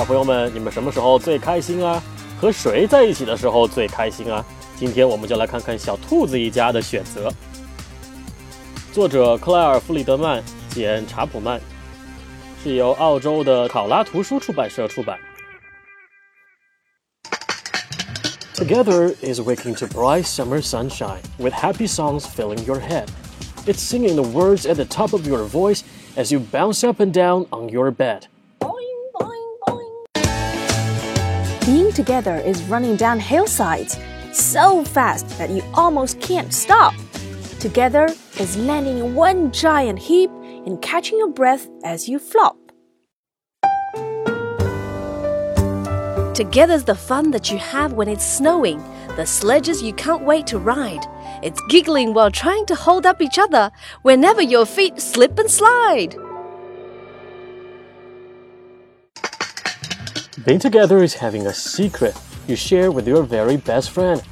小朋友们，你们什么时候最开心啊？和谁在一起的时候最开心啊？今天我们就来看看小兔子一家的选择。作者克莱尔·弗里德曼、简·查普曼，是由澳洲的考拉图书出版社出版。Together is waking to bright summer sunshine with happy songs filling your head. It's singing the words at the top of your voice as you bounce up and down on your bed. Together is running down hillsides so fast that you almost can't stop. Together is landing in one giant heap and catching your breath as you flop. Together's the fun that you have when it's snowing, the sledges you can't wait to ride. It's giggling while trying to hold up each other whenever your feet slip and slide. Being together is having a secret you share with your very best friend.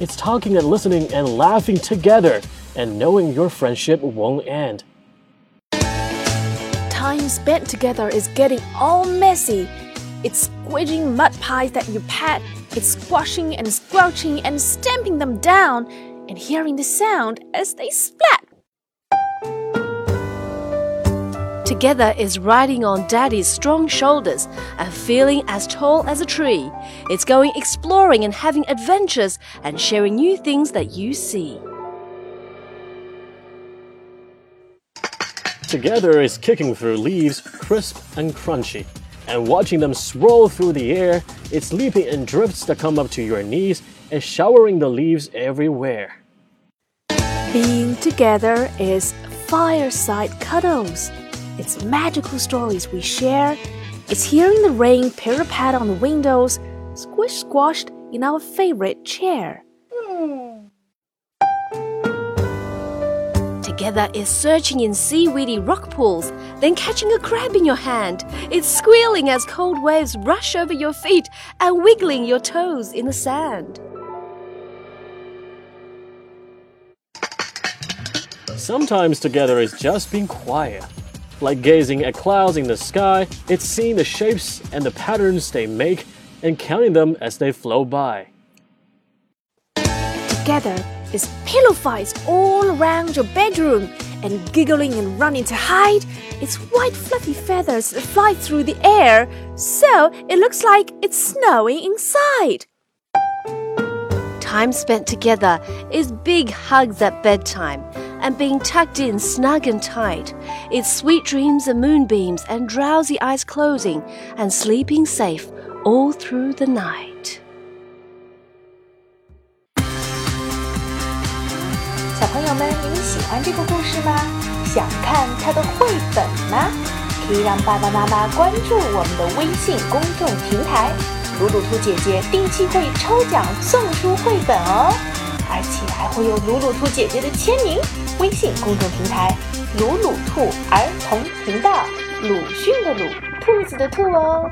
It's talking and listening and laughing together and knowing your friendship won't end. Time spent together is getting all messy. It's squidging mud pies that you pat, it's squashing and squelching and stamping them down, and hearing the sound as they splat. Together is riding on daddy's strong shoulders and feeling as tall as a tree. It's going exploring and having adventures and sharing new things that you see. Together is kicking through leaves, crisp and crunchy, and watching them swirl through the air. It's leaping in drifts that come up to your knees and showering the leaves everywhere. Being together is fireside cuddles. It's magical stories we share. It's hearing the rain pitter pat on the windows, squish squashed in our favorite chair. Together is searching in seaweedy rock pools, then catching a crab in your hand. It's squealing as cold waves rush over your feet and wiggling your toes in the sand. Sometimes together is just being quiet. Like gazing at clouds in the sky, it's seeing the shapes and the patterns they make and counting them as they flow by. Together is pillow fights all around your bedroom and giggling and running to hide. It's white fluffy feathers that fly through the air, so it looks like it's snowing inside Time spent together is big hugs at bedtime and being tucked in snug and tight. It's sweet dreams and moonbeams and drowsy eyes closing and sleeping safe all through the night. 小朋友们，你们喜欢这个故事吗？想看它的绘本吗？可以让爸爸妈妈关注我们的微信公众平台， 鲁鲁兔姐姐定期会抽奖送出绘本哦，而且还会有鲁鲁兔姐姐的签名。微信公众平台“鲁鲁兔儿童频道”，鲁迅的鲁，兔子的兔哦。